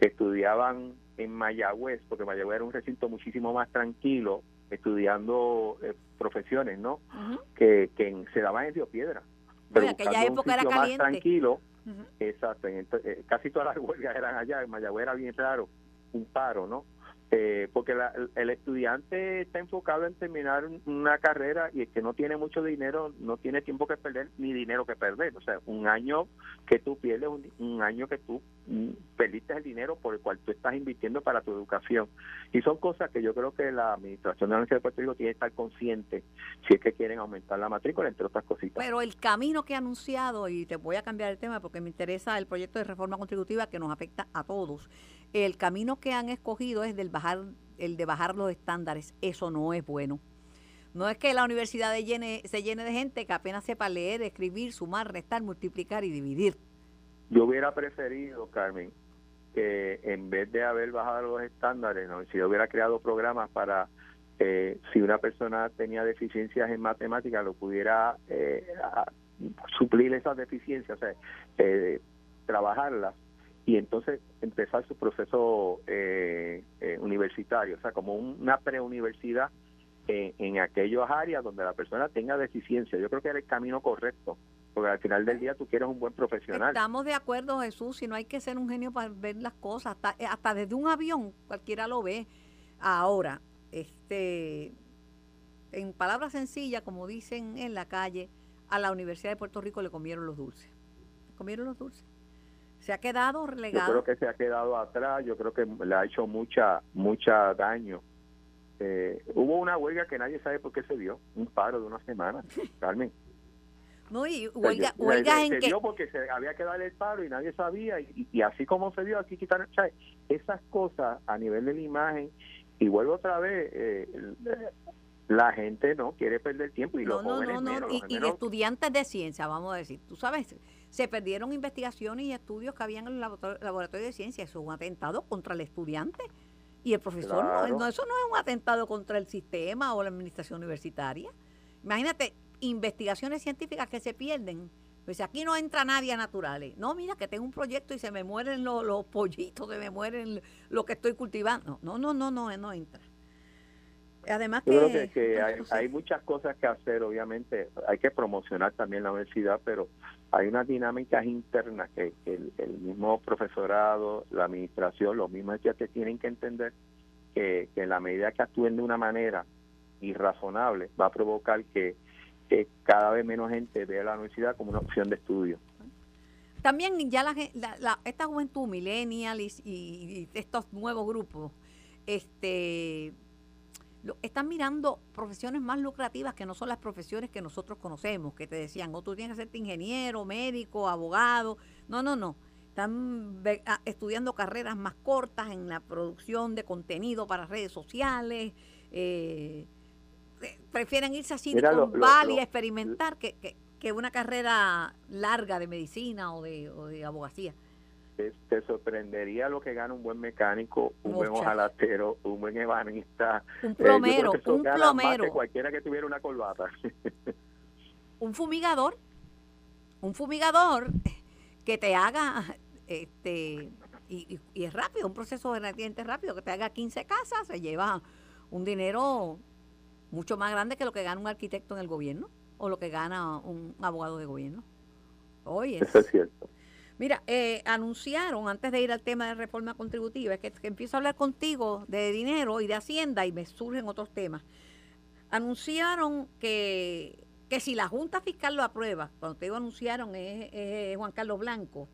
que estudiaban en Mayagüez, porque Mayagüez era un recinto muchísimo más tranquilo, estudiando eh, profesiones, ¿no? Que, que se daban en Río Piedra. No, en aquella buscando un época era sitio más tranquilo. Exacto, en eh, casi todas las huelgas eran allá, en Mayagüez era bien raro, un paro, ¿no? Eh, porque la- el- estudiante está enfocado en terminar un- una carrera y el que no tiene mucho dinero no tiene tiempo que perder ni dinero que perder. O sea, un año que tú pierdes, un, un año que tú perdiste el dinero por el cual tú estás invirtiendo para tu educación. Y son cosas que yo creo que la administración de la Universidad de Puerto Rico tiene que estar consciente si es que quieren aumentar la matrícula, entre otras cositas. Pero el camino que ha anunciado, y te voy a cambiar el tema porque me interesa el proyecto de reforma contributiva que nos afecta a todos, el camino que han escogido es del bajar, el de bajar los estándares. Eso no es bueno. No es que la universidad de llene, se llene de gente que apenas sepa leer, escribir, sumar, restar, multiplicar y dividir. Yo hubiera preferido, Carmen, que en vez de haber bajado los estándares, ¿no? si yo hubiera creado programas para, eh, si una persona tenía deficiencias en matemáticas, lo pudiera eh, suplir esas deficiencias, o sea, eh, trabajarlas y entonces empezar su proceso eh, eh, universitario, o sea, como un- una preuniversidad eh, en aquellas áreas donde la persona tenga deficiencia. Yo creo que era el camino correcto, porque al final del día tú quieres un buen profesional. Estamos de acuerdo, Jesús, si no hay que ser un genio para ver las cosas, hasta, eh, hasta desde un avión cualquiera lo ve. Ahora, este, en palabras sencillas, como dicen en la calle, a la Universidad de Puerto Rico le comieron los dulces. Le comieron los dulces. Se ha quedado Yo relegado. creo que se ha quedado atrás, yo creo que le ha hecho mucha mucha daño. Eh, hubo una huelga que nadie sabe por qué se dio, un paro de una semana, Carmen. No, y O sea, huelga, huelgas se en que... dio porque se había que dar el paro y nadie sabía, y, y así como se dio, aquí quitaron. o sea, esas cosas a nivel de la imagen, y vuelvo otra vez, eh, la gente no quiere perder tiempo y No, los no, jóvenes no, no, menos, y, los y de menos- estudiantes de ciencia, vamos a decir. Tú sabes, se perdieron investigaciones y estudios que habían en el laborato- laboratorio de ciencia. Eso es un atentado contra el estudiante. Y el profesor, Claro. no, eso no es un atentado contra el sistema o la administración universitaria. Imagínate, investigaciones científicas que se pierden. Pues aquí no entra nadie a naturales. No, mira que tengo un proyecto y se me mueren los, los pollitos, se me mueren lo que estoy cultivando. No, no, no, no, no entra. Además Yo que... creo que, que hay, muchas cosas que hacer, obviamente, hay que promocionar también la universidad, pero hay unas dinámicas internas que, que el, el mismo profesorado, la administración, los mismos estudiantes tienen que entender que, que en la medida que actúen de una manera irrazonable va a provocar que, que cada vez menos gente vea la universidad como una opción de estudio. También ya la, la- la- esta juventud millennial y, estos nuevos grupos este, están mirando profesiones más lucrativas que no son las profesiones que nosotros conocemos, que te decían, o tú tienes que ser ingeniero, médico, abogado. No, no, no. Están ve- estudiando carreras más cortas en la producción de contenido para redes sociales. eh, prefieren irse así Mira, con lo- lo- a experimentar que, que, que una carrera larga de medicina o de, o de abogacía. te, sorprendería lo que gana un buen mecánico, un buen ojalatero, un buen ebanista. Un eh, plomero, un plomero. cualquiera que tuviera una corbata. un fumigador, un fumigador que te haga, este, y, es rápido, un proceso de relativamente rápido, que te haga 15 casas, se lleva un dinero mucho más grande que lo que gana un arquitecto en el gobierno o lo que gana un abogado de gobierno. Oye. Eso es cierto. Mira, eh, anunciaron, antes de ir al tema de reforma contributiva, es que, empiezo a hablar contigo de dinero y de Hacienda y me surgen otros temas. Anunciaron que, que si la Junta Fiscal lo aprueba, cuando te digo anunciaron es, Juan Carlos Blanco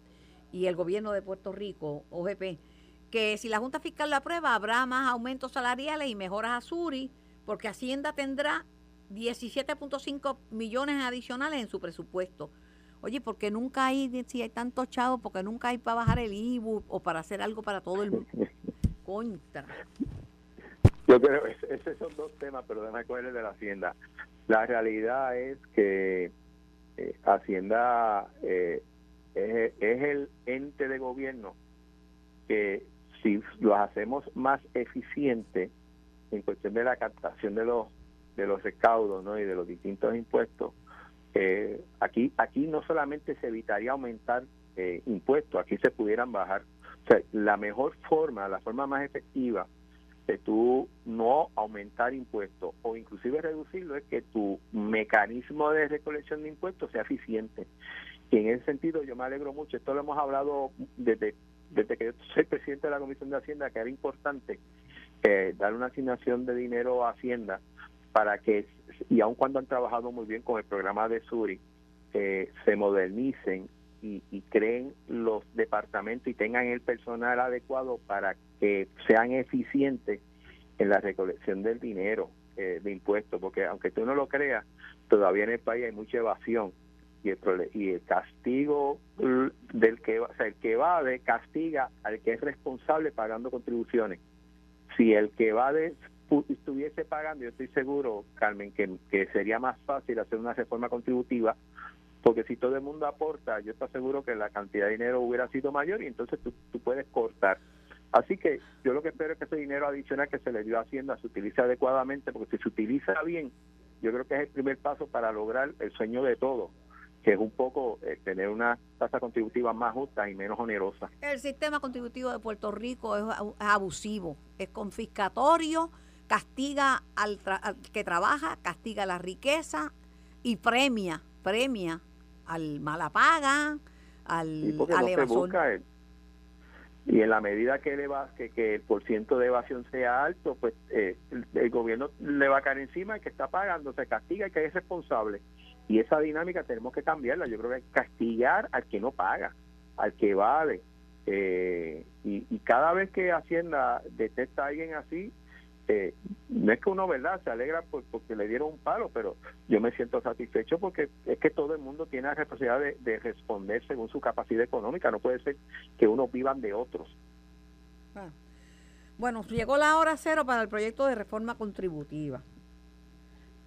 y el gobierno de Puerto Rico, OGP, que si la Junta Fiscal lo aprueba habrá más aumentos salariales y mejoras a Suri, porque Hacienda tendrá 17.5 millones adicionales en su presupuesto. Oye, porque nunca hay, si hay tantos chavos, porque nunca hay para bajar el IBU o para hacer algo para todo el mundo. Contra. Yo creo, esos son dos temas, pero déjame coger de la Hacienda. La realidad es que eh, Hacienda eh, es, es el ente de gobierno que si lo hacemos más eficiente en cuestión de la captación de los de los recaudos y de los distintos impuestos, eh, aquí aquí no solamente se evitaría aumentar eh, impuestos, aquí se pudieran bajar. O sea, la mejor forma, la forma más efectiva de tú no aumentar impuestos o inclusive reducirlo es que tu mecanismo de recolección de impuestos sea eficiente. Y en ese sentido yo me alegro mucho, esto lo hemos hablado desde, desde que yo soy presidente de la Comisión de Hacienda, que era importante eh, dar una asignación de dinero a Hacienda para que, y aun cuando han trabajado muy bien con el programa de Suri, eh, se modernicen y, creen los departamentos y tengan el personal adecuado para que sean eficientes en la recolección del dinero eh, de impuestos, porque aunque tú no lo creas, todavía en el país hay mucha evasión y el, y el castigo del que, o sea, el que va de castiga al que es responsable pagando contribuciones. Si el que va de estuviese pagando, yo estoy seguro, Carmen, que, sería más fácil hacer una reforma contributiva, porque si todo el mundo aporta, yo estoy seguro que la cantidad de dinero hubiera sido mayor y entonces tú, tú puedes cortar. Así que yo lo que espero es que ese dinero adicional que se le dio a Hacienda se utilice adecuadamente, porque si se utiliza bien, yo creo que es el primer paso para lograr el sueño de todos, que es un poco eh, tener una tasa contributiva más justa y menos onerosa. El sistema contributivo de Puerto Rico es abusivo, es confiscatorio castiga al, que trabaja, castiga la riqueza y premia, premia al mala paga, al, al y en la medida que, que, que el porciento de evasión sea alto, pues eh, el, gobierno le va a caer encima y que está pagando, se castiga y que es responsable. Y esa dinámica tenemos que cambiarla. Yo creo que hay que castigar al que no paga, al que vale. Eh, y, y, cada vez que Hacienda detecta a alguien así, eh, no es que uno, ¿verdad?, se alegra porque le dieron un palo, pero yo me siento satisfecho porque es que todo el mundo tiene la responsabilidad de, responder según su capacidad económica. No puede ser que uno vivan de otros. Ah. Bueno, llegó la hora cero para el proyecto de reforma contributiva.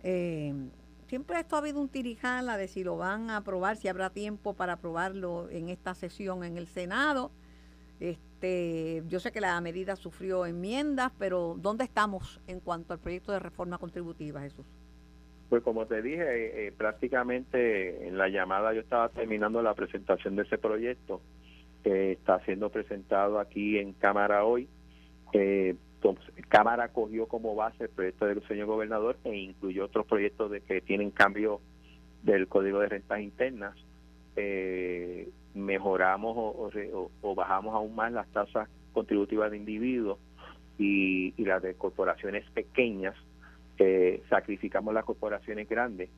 Eh, siempre esto ha habido un tirijala de si lo van a aprobar, si habrá tiempo para aprobarlo en esta sesión en el Senado. Este, yo sé que la medida sufrió enmiendas, pero ¿dónde estamos en cuanto al proyecto de reforma contributiva, Jesús? Pues como te dije, eh, prácticamente en la llamada yo estaba terminando la presentación de ese proyecto. que está siendo presentado aquí en Cámara hoy. Eh, Cámara cogió como base el proyecto del señor gobernador e incluyó otros proyectos de que tienen cambio del Código de Rentas Internas. Eh, mejoramos o, bajamos aún más las tasas contributivas de individuos y, las de corporaciones pequeñas, eh, sacrificamos las corporaciones grandes.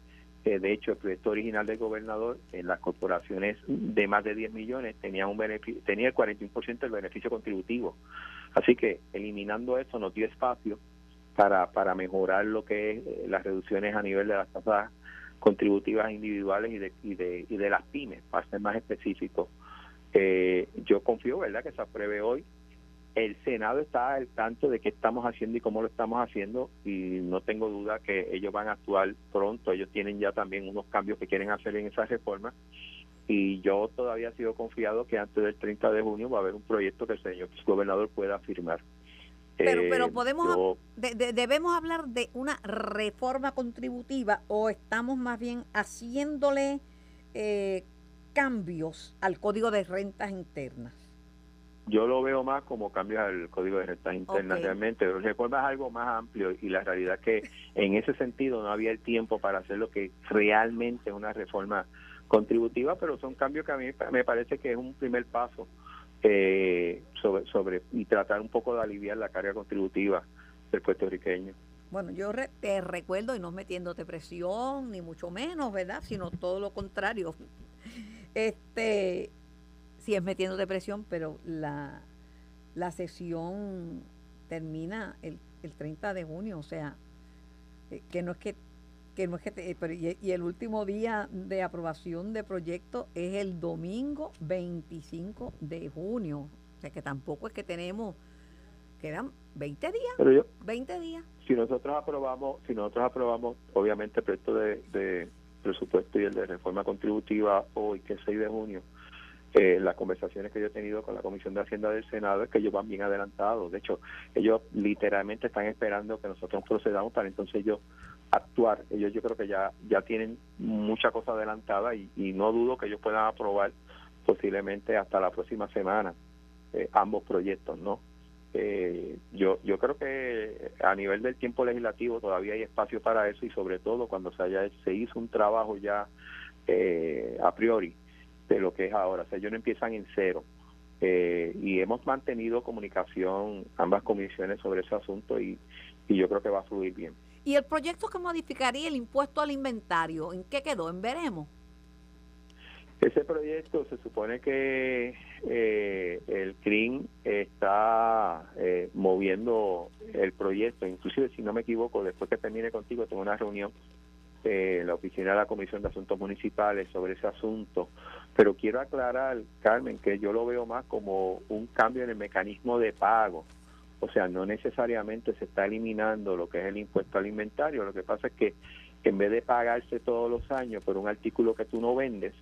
Eh, de hecho, el proyecto original del gobernador en las corporaciones de más de 10 millones tenía un tenía el 41% del beneficio contributivo. Así que eliminando eso nos dio espacio para, para mejorar lo que es eh, las reducciones a nivel de las tasas contributivas individuales y de, y de, y de las pymes, para ser más específico. Eh, yo confío, ¿verdad?, que se apruebe hoy. El Senado está al tanto de qué estamos haciendo y cómo lo estamos haciendo y no tengo duda que ellos van a actuar pronto. Ellos tienen ya también unos cambios que quieren hacer en esa reforma y yo todavía sigo confiado que antes del 30 de junio va a haber un proyecto que el señor gobernador pueda firmar. Pero, pero podemos, debemos hablar de una reforma contributiva o estamos más bien haciéndole eh, cambios al código de rentas internas. Yo lo veo más como cambios al código de rentas internas realmente, pero reforma es algo más amplio y la realidad es que en ese sentido no había el tiempo para hacer lo que realmente es una reforma contributiva, pero son cambios que a mí me parece que es un primer paso eh, sobre, sobre y tratar un poco de aliviar la carga contributiva del puertorriqueño. Bueno, yo te recuerdo y no metiéndote presión, ni mucho menos, ¿verdad? Sino todo lo contrario. Este, sí es metiéndote presión, pero la, la sesión termina el, el 30 de junio, o sea, eh, que no es que que no es que y, el último día de aprobación de proyecto es el domingo 25 de junio. O sea que tampoco es que tenemos, quedan 20 días. 20 días. Si nosotros aprobamos, si nosotros aprobamos, obviamente el proyecto de, de presupuesto y el de reforma contributiva hoy, que es 6 de junio, eh, las conversaciones que yo he tenido con la Comisión de Hacienda del Senado es que ellos van bien adelantados. De hecho, ellos literalmente están esperando que nosotros procedamos para entonces ellos actuar. Ellos yo creo que ya ya tienen mucha cosa adelantada y, no dudo que ellos puedan aprobar posiblemente hasta la próxima semana eh, ambos proyectos, ¿no? Eh, yo yo creo que a nivel del tiempo legislativo todavía hay espacio para eso y sobre todo cuando se haya se hizo un trabajo ya a priori de lo que es ahora. O sea, ellos no empiezan en cero. Eh, y hemos mantenido comunicación ambas comisiones sobre ese asunto y, y yo creo que va a fluir bien. ¿Y el proyecto que modificaría el impuesto al inventario, en qué quedó? ¿En veremos? Ese proyecto se supone que eh, el CRIM está eh, moviendo el proyecto, inclusive si no me equivoco, después que termine contigo tengo una reunión en la oficina de la Comisión de Asuntos Municipales sobre ese asunto pero quiero aclarar, Carmen, que yo lo veo más como un cambio en el mecanismo de pago. O sea, no necesariamente se está eliminando lo que es el impuesto alimentario. Lo que pasa es que en vez de pagarse todos los años por un artículo que tú no vendes,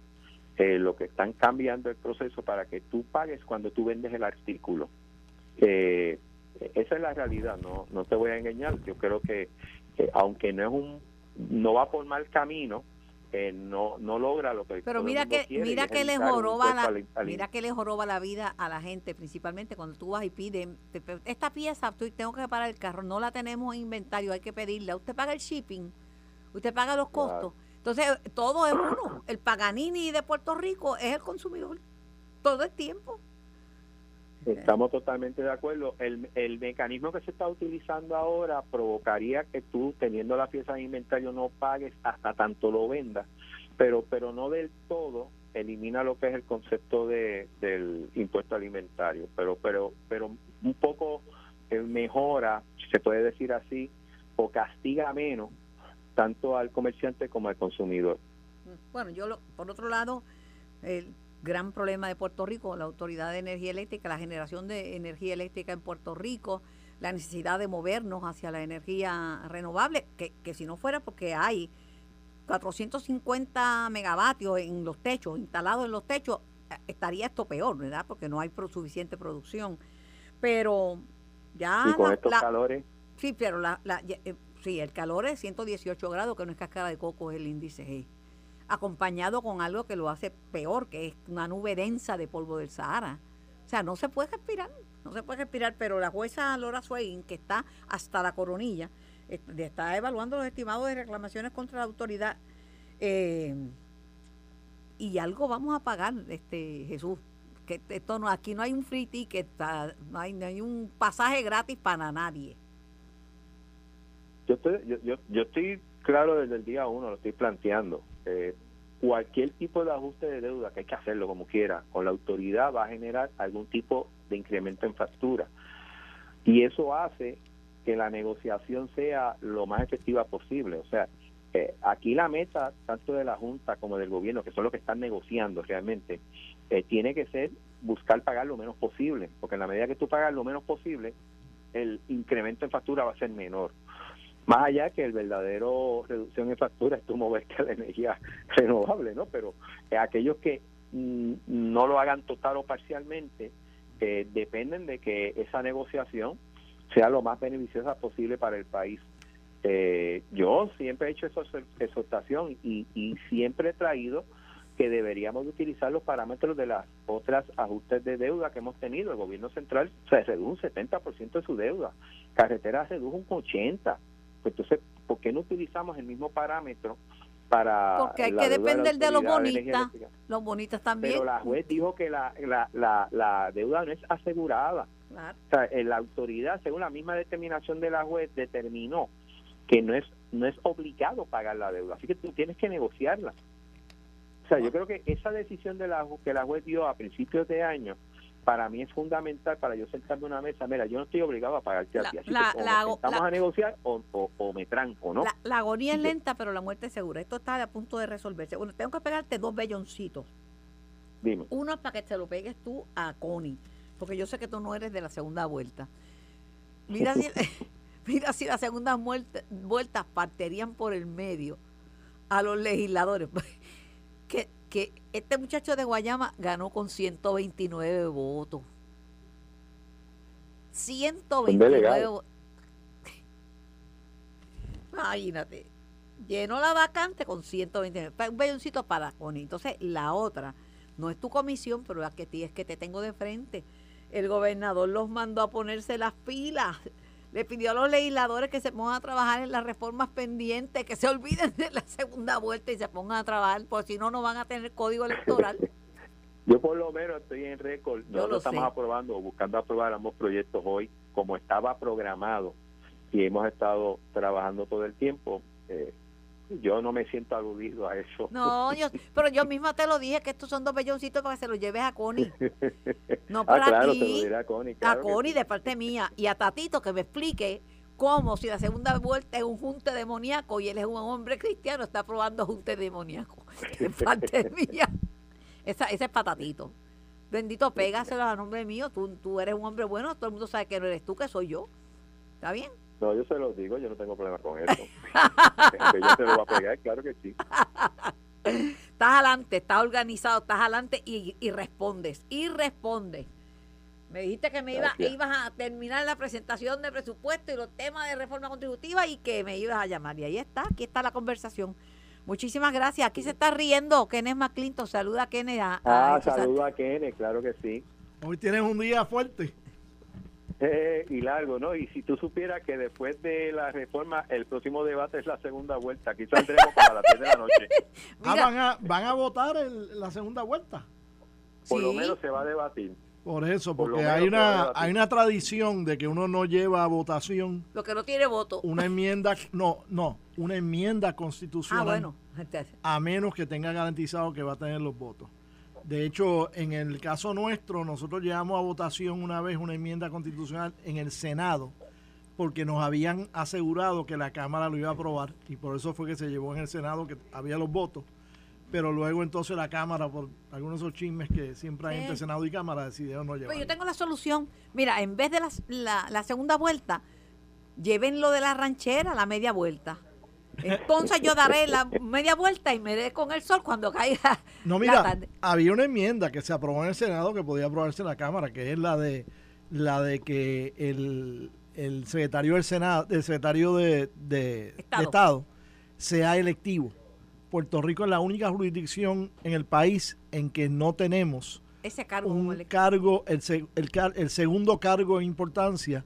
eh, lo que están cambiando el proceso para que tú pagues cuando tú vendes el artículo. Eh, esa es la realidad, no no te voy a engañar. Yo creo que, que aunque no es un no va por mal camino, no no logra lo que pero mira que mira que le joroba la mira que le joroba la vida a la gente principalmente cuando tú vas y pides esta pieza tengo que parar el carro no la tenemos en inventario hay que pedirla usted paga el shipping usted paga los costos. Entonces todo es uno el Paganini de Puerto Rico es el consumidor todo el tiempo Estamos totalmente de acuerdo. El, el mecanismo que se está utilizando ahora provocaría que tú, teniendo la pieza de inventario, no pagues hasta tanto lo vendas, pero, pero no del todo elimina lo que es el concepto de, del impuesto alimentario, pero, pero, pero un poco eh, mejora, si se puede decir así, o castiga menos tanto al comerciante como al consumidor. Bueno, yo lo, por otro lado, el gran problema de Puerto Rico, la Autoridad de Energía Eléctrica, la generación de energía eléctrica en Puerto Rico, la necesidad de movernos hacia la energía renovable, que, que si no fuera porque hay 450 megavatios en los techos, instalados en los techos, eh, estaría esto peor, ¿verdad? Porque no hay suficiente producción. Pero ya... Y con estos calores. Sí, pero la, la, eh, sí, el calor es 118 grados, que no es cascada de coco, es el índice G acompañado con algo que lo hace peor, que es una nube densa de polvo del Sahara. O sea, no se puede respirar, no se puede respirar, pero la jueza Laura Swain, que está hasta la coronilla, está evaluando los estimados de reclamaciones contra la autoridad. Eh, y algo vamos a pagar, este Jesús. Que esto no, aquí no hay un free ticket, no hay, no hay un pasaje gratis para nadie. Yo estoy, yo, yo, yo estoy claro desde el día uno, lo estoy planteando. Eh, cualquier tipo de ajuste de deuda, que hay que hacerlo como quiera, con la autoridad va a generar algún tipo de incremento en factura. Y eso hace que la negociación sea lo más efectiva posible. O sea, eh, aquí la meta, tanto de la Junta como del gobierno, que son los que están negociando realmente, eh, tiene que ser buscar pagar lo menos posible, porque en la medida que tú pagas lo menos posible, el incremento en factura va a ser menor. Más allá que el verdadero reducción en factura es tu moverte a la energía renovable, ¿no? Pero aquellos que mm, no lo hagan total o parcialmente, eh, dependen de que esa negociación sea lo más beneficiosa posible para el país. Eh, yo siempre he hecho esa exhortación y, y siempre he traído que deberíamos utilizar los parámetros de las otras ajustes de deuda que hemos tenido. El gobierno central se redujo un 70% de su deuda, carretera se redujo un 80%. Pues entonces, ¿por qué no utilizamos el mismo parámetro para Porque hay que depender de, los bonitas, los bonitas también. Pero la juez dijo que la, la, la, la deuda no es asegurada. O sea, la autoridad, según la misma determinación de la juez, determinó que no es no es obligado pagar la deuda, así que tú tienes que negociarla. O sea, yo creo que esa decisión de la que la juez dio a principios de año para mí es fundamental para yo sentarme una mesa. Mira, yo no estoy obligado a pagarte a ti. Así que a negociar o, me tranco, ¿no? La, agonía es lenta, pero la muerte es segura. Esto está a punto de resolverse. Bueno, tengo que pegarte dos belloncitos. Dime. Uno para que te lo pegues tú a Connie, porque yo sé que tú no eres de la segunda vuelta. Mira si, mira si la segunda vuelta, vueltas partirían por el medio a los legisladores que, este muchacho de Guayama ganó con 129 votos. 129 votos. Imagínate. Llenó la vacante con 129. Un belloncito para Connie. Entonces, la otra, no es tu comisión, pero la que es que te tengo de frente. El gobernador los mandó a ponerse las pilas le pidió a los legisladores que se pongan a trabajar en las reformas pendientes, que se olviden de la segunda vuelta y se pongan a trabajar, porque si no, no van a tener código electoral. Yo por lo menos estoy en récord, nosotros estamos aprobando o buscando aprobar ambos proyectos hoy, como estaba programado, y hemos estado trabajando todo el tiempo. Eh, yo no me siento aludido a eso. No, yo, pero yo misma te lo dije que estos son dos belloncitos para que se los lleves a Connie. No ah, para claro, ti. a Connie. a Connie de parte mía. Y a Tatito que me explique cómo si la segunda vuelta es un junte demoníaco y él es un hombre cristiano, está probando junte demoníaco. De parte mía. Esa, ese es patatito. Bendito, pégaselo a nombre mío. Tú, tú eres un hombre bueno, todo el mundo sabe que no eres tú, que soy yo. ¿Está bien? No, yo se lo digo, yo no tengo problema con eso. yo se lo voy a pegar, claro que sí. Estás adelante, estás organizado, estás adelante y, y respondes, y respondes. Me dijiste que me iba, ibas a terminar la presentación de presupuesto y los temas de reforma contributiva y que me ibas a llamar. Y ahí está, aquí está la conversación. Muchísimas gracias. Aquí se está riendo Kenneth McClinton. Saluda a Kenneth. ah, saluda a Kenneth, claro que sí. Hoy tienes un día fuerte. Eh, y largo, ¿no? Y si tú supieras que después de la reforma, el próximo debate es la segunda vuelta. Aquí saldremos para las 10 de la noche. Ah, van a, van a votar la segunda vuelta. Por lo menos se va a debatir. Por eso, porque hay una hay una tradición de que uno no lleva a votación. Lo que no tiene voto. Una enmienda, no, no, una enmienda constitucional. Ah, bueno. A menos que tenga garantizado que va a tener los votos. De hecho, en el caso nuestro, nosotros llevamos a votación una vez una enmienda constitucional en el Senado, porque nos habían asegurado que la Cámara lo iba a aprobar, y por eso fue que se llevó en el Senado, que había los votos. Pero luego entonces la Cámara, por algunos de esos chismes que siempre hay entre Senado y Cámara, decidieron no llevarlo. Pues yo tengo la solución. Mira, en vez de la, la segunda vuelta, lleven lo de la ranchera, la media vuelta. Entonces yo daré la media vuelta y me dé con el sol cuando caiga. No, mira, había una enmienda que se aprobó en el Senado que podía aprobarse en la Cámara, que es la de la de que el, el secretario del Senado, el secretario de, Estado. sea electivo. Puerto Rico es la única jurisdicción en el país en que no tenemos ese cargo un cargo, el, el, el segundo cargo en importancia